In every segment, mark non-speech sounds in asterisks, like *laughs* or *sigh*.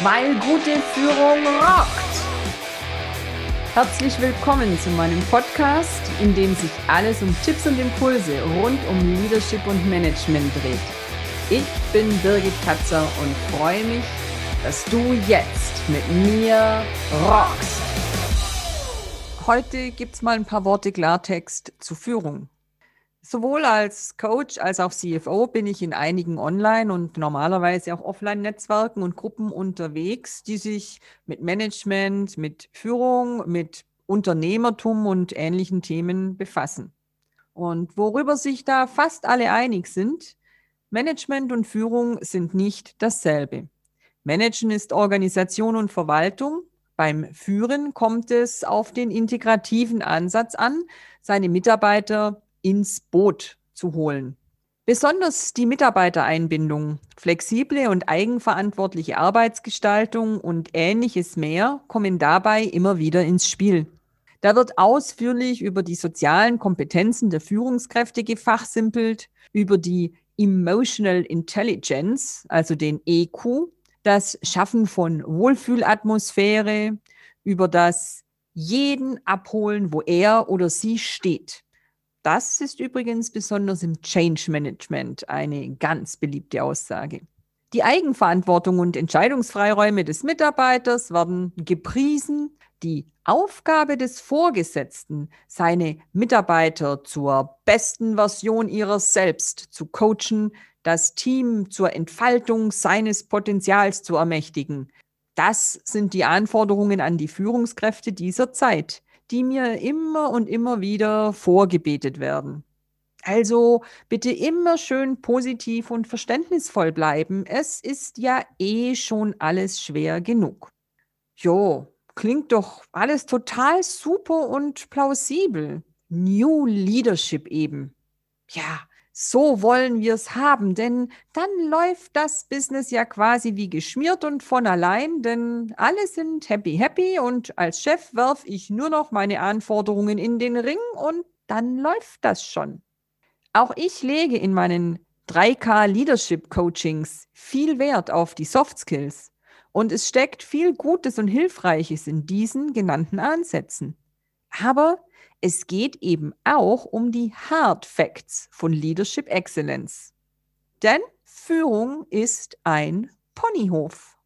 weil gute Führung rockt. Herzlich willkommen zu meinem Podcast, in dem sich alles um Tipps und Impulse rund um Leadership und Management dreht. Ich bin Birgit Katzer und freue mich, dass du jetzt mit mir rockst. Heute gibt es mal ein paar Worte Klartext zu Führung. Sowohl als Coach als auch CFO bin ich in einigen Online- und normalerweise auch Offline-Netzwerken und Gruppen unterwegs, die sich mit Management, mit Führung, mit Unternehmertum und ähnlichen Themen befassen. Und worüber sich da fast alle einig sind, Management und Führung sind nicht dasselbe. Managen ist Organisation und Verwaltung. Beim Führen kommt es auf den integrativen Ansatz an, seine Mitarbeiter ins Boot zu holen. Besonders die Mitarbeitereinbindung, flexible und eigenverantwortliche Arbeitsgestaltung und ähnliches mehr kommen dabei immer wieder ins Spiel. Da wird ausführlich über die sozialen Kompetenzen der Führungskräfte gefachsimpelt, über die Emotional Intelligence, also den EQ, das Schaffen von Wohlfühlatmosphäre, über das jeden abholen, wo er oder sie steht. Das ist übrigens besonders im Change Management eine ganz beliebte Aussage. Die Eigenverantwortung und Entscheidungsfreiräume des Mitarbeiters werden gepriesen. Die Aufgabe des Vorgesetzten, seine Mitarbeiter zur besten Version ihrer selbst zu coachen, das Team zur Entfaltung seines Potenzials zu ermächtigen. Das sind die Anforderungen an die Führungskräfte dieser Zeit die mir immer und immer wieder vorgebetet werden. Also bitte immer schön positiv und verständnisvoll bleiben. Es ist ja eh schon alles schwer genug. Jo, klingt doch alles total super und plausibel. New Leadership eben. Ja, so wollen wir es haben, denn dann läuft das Business ja quasi wie geschmiert und von allein, denn alle sind happy, happy und als Chef werfe ich nur noch meine Anforderungen in den Ring und dann läuft das schon. Auch ich lege in meinen 3K Leadership Coachings viel Wert auf die Soft Skills und es steckt viel Gutes und Hilfreiches in diesen genannten Ansätzen. Aber es geht eben auch um die Hard Facts von Leadership Excellence. Denn Führung ist ein Ponyhof.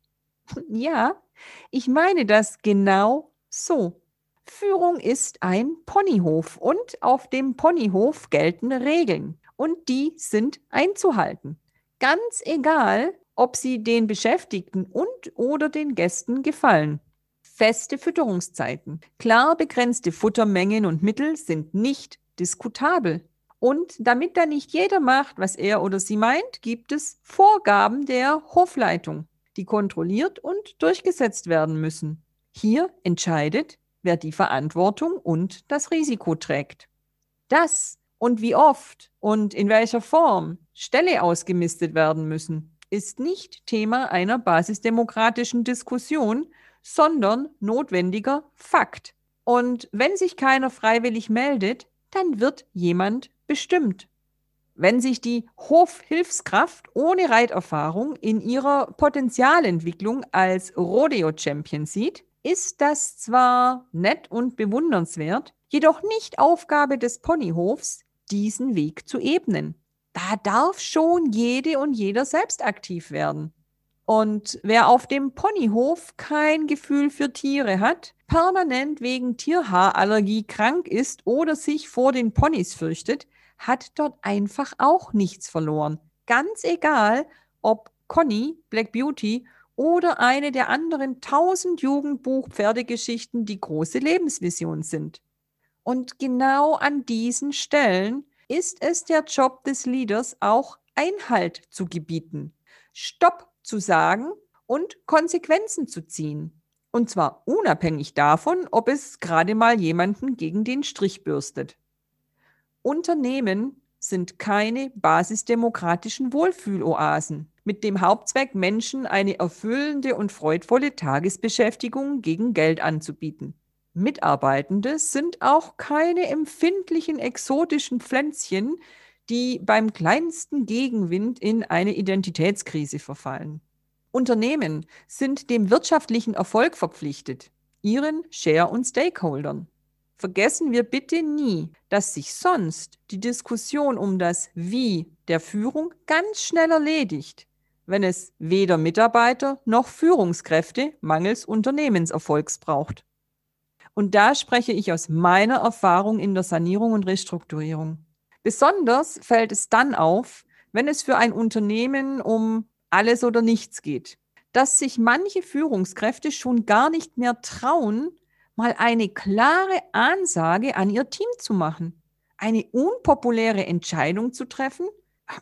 *laughs* Ja, ich meine das genau so. Führung ist ein Ponyhof und auf dem Ponyhof gelten Regeln und die sind einzuhalten. Ganz egal, ob sie den Beschäftigten und oder den Gästen gefallen. Feste Fütterungszeiten, klar begrenzte Futtermengen und Mittel sind nicht diskutabel. Und damit da nicht jeder macht, was er oder sie meint, gibt es Vorgaben der Hofleitung, die kontrolliert und durchgesetzt werden müssen. Hier entscheidet, wer die Verantwortung und das Risiko trägt. Das und wie oft und in welcher Form Ställe ausgemistet werden müssen, ist nicht Thema einer basisdemokratischen Diskussion, sondern notwendiger Fakt. Und wenn sich keiner freiwillig meldet, dann wird jemand bestimmt. Wenn sich die Hofhilfskraft ohne Reiterfahrung in ihrer Potenzialentwicklung als Rodeo-Champion sieht, ist das zwar nett und bewundernswert, jedoch nicht Aufgabe des Ponyhofs, diesen Weg zu ebnen. Da darf schon jede und jeder selbst aktiv werden. Und wer auf dem Ponyhof kein Gefühl für Tiere hat, permanent wegen Tierhaarallergie krank ist oder sich vor den Ponys fürchtet, hat dort einfach auch nichts verloren. Ganz egal, ob Conny, Black Beauty oder eine der anderen tausend Jugendbuch-Pferdegeschichten die große Lebensvision sind. Und genau an diesen Stellen ist es der Job des Leaders auch Einhalt zu gebieten. Stopp zu sagen und Konsequenzen zu ziehen. Und zwar unabhängig davon, ob es gerade mal jemanden gegen den Strich bürstet. Unternehmen sind keine basisdemokratischen Wohlfühloasen mit dem Hauptzweck, Menschen eine erfüllende und freudvolle Tagesbeschäftigung gegen Geld anzubieten. Mitarbeitende sind auch keine empfindlichen exotischen Pflänzchen, die beim kleinsten Gegenwind in eine Identitätskrise verfallen. Unternehmen sind dem wirtschaftlichen Erfolg verpflichtet, ihren Share- und Stakeholdern. Vergessen wir bitte nie, dass sich sonst die Diskussion um das Wie der Führung ganz schnell erledigt, wenn es weder Mitarbeiter noch Führungskräfte mangels Unternehmenserfolgs braucht. Und da spreche ich aus meiner Erfahrung in der Sanierung und Restrukturierung. Besonders fällt es dann auf, wenn es für ein Unternehmen um alles oder nichts geht, dass sich manche Führungskräfte schon gar nicht mehr trauen, mal eine klare Ansage an ihr Team zu machen, eine unpopuläre Entscheidung zu treffen,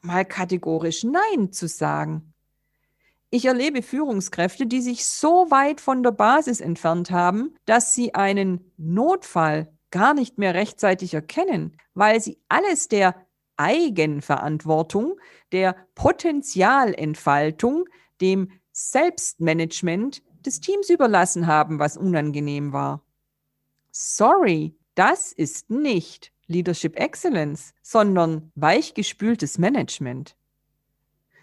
mal kategorisch Nein zu sagen. Ich erlebe Führungskräfte, die sich so weit von der Basis entfernt haben, dass sie einen Notfall gar nicht mehr rechtzeitig erkennen, weil sie alles der Eigenverantwortung, der Potenzialentfaltung, dem Selbstmanagement des Teams überlassen haben, was unangenehm war. Sorry, das ist nicht Leadership Excellence, sondern weichgespültes Management.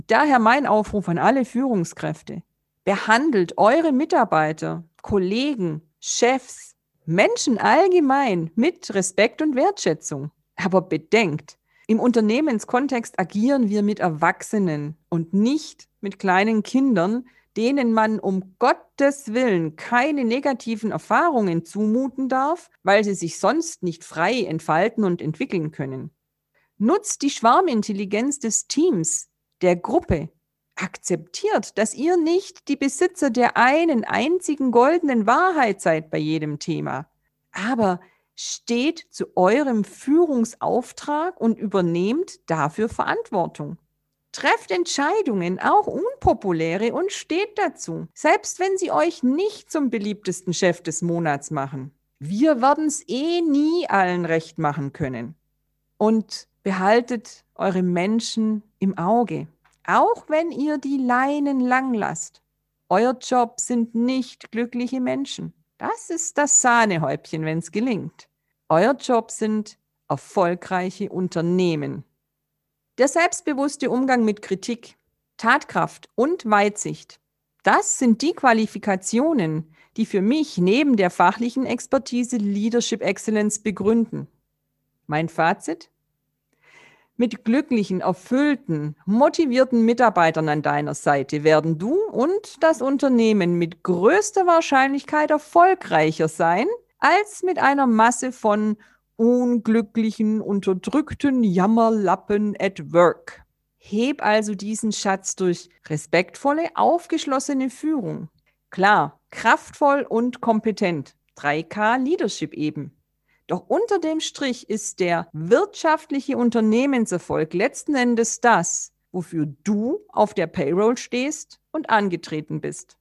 Daher mein Aufruf an alle Führungskräfte. Behandelt eure Mitarbeiter, Kollegen, Chefs, Menschen allgemein mit Respekt und Wertschätzung. Aber bedenkt, im Unternehmenskontext agieren wir mit Erwachsenen und nicht mit kleinen Kindern, denen man um Gottes Willen keine negativen Erfahrungen zumuten darf, weil sie sich sonst nicht frei entfalten und entwickeln können. Nutzt die Schwarmintelligenz des Teams, der Gruppe. Akzeptiert, dass ihr nicht die Besitzer der einen einzigen goldenen Wahrheit seid bei jedem Thema. Aber steht zu eurem Führungsauftrag und übernehmt dafür Verantwortung. Trefft Entscheidungen, auch unpopuläre, und steht dazu, selbst wenn sie euch nicht zum beliebtesten Chef des Monats machen. Wir werden es eh nie allen recht machen können. Und behaltet eure Menschen im Auge, auch wenn ihr die Leinen lang lasst. Euer Job sind nicht glückliche Menschen. Das ist das Sahnehäubchen, wenn es gelingt. Euer Job sind erfolgreiche Unternehmen. Der selbstbewusste Umgang mit Kritik, Tatkraft und Weitsicht, das sind die Qualifikationen, die für mich neben der fachlichen Expertise Leadership Excellence begründen. Mein Fazit? Mit glücklichen, erfüllten, motivierten Mitarbeitern an deiner Seite werden du und das Unternehmen mit größter Wahrscheinlichkeit erfolgreicher sein als mit einer Masse von unglücklichen, unterdrückten Jammerlappen at work. Heb also diesen Schatz durch respektvolle, aufgeschlossene Führung. Klar, kraftvoll und kompetent. 3K Leadership eben. Doch unter dem Strich ist der wirtschaftliche Unternehmenserfolg letzten Endes das, wofür du auf der Payroll stehst und angetreten bist.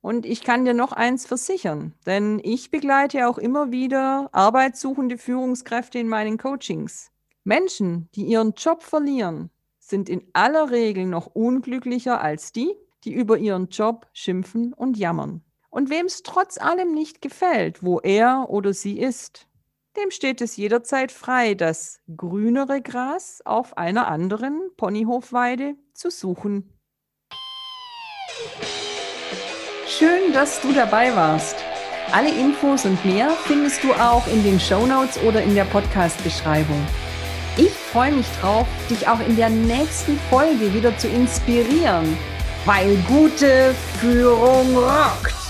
Und ich kann dir noch eins versichern, denn ich begleite auch immer wieder arbeitssuchende Führungskräfte in meinen Coachings. Menschen, die ihren Job verlieren, sind in aller Regel noch unglücklicher als die, die über ihren Job schimpfen und jammern. Und wem es trotz allem nicht gefällt, wo er oder sie ist, dem steht es jederzeit frei, das grünere Gras auf einer anderen Ponyhofweide zu suchen. Schön, dass du dabei warst. Alle Infos und mehr findest du auch in den Show Notes oder in der Podcast-Beschreibung. Ich freue mich drauf, dich auch in der nächsten Folge wieder zu inspirieren, weil gute Führung rockt.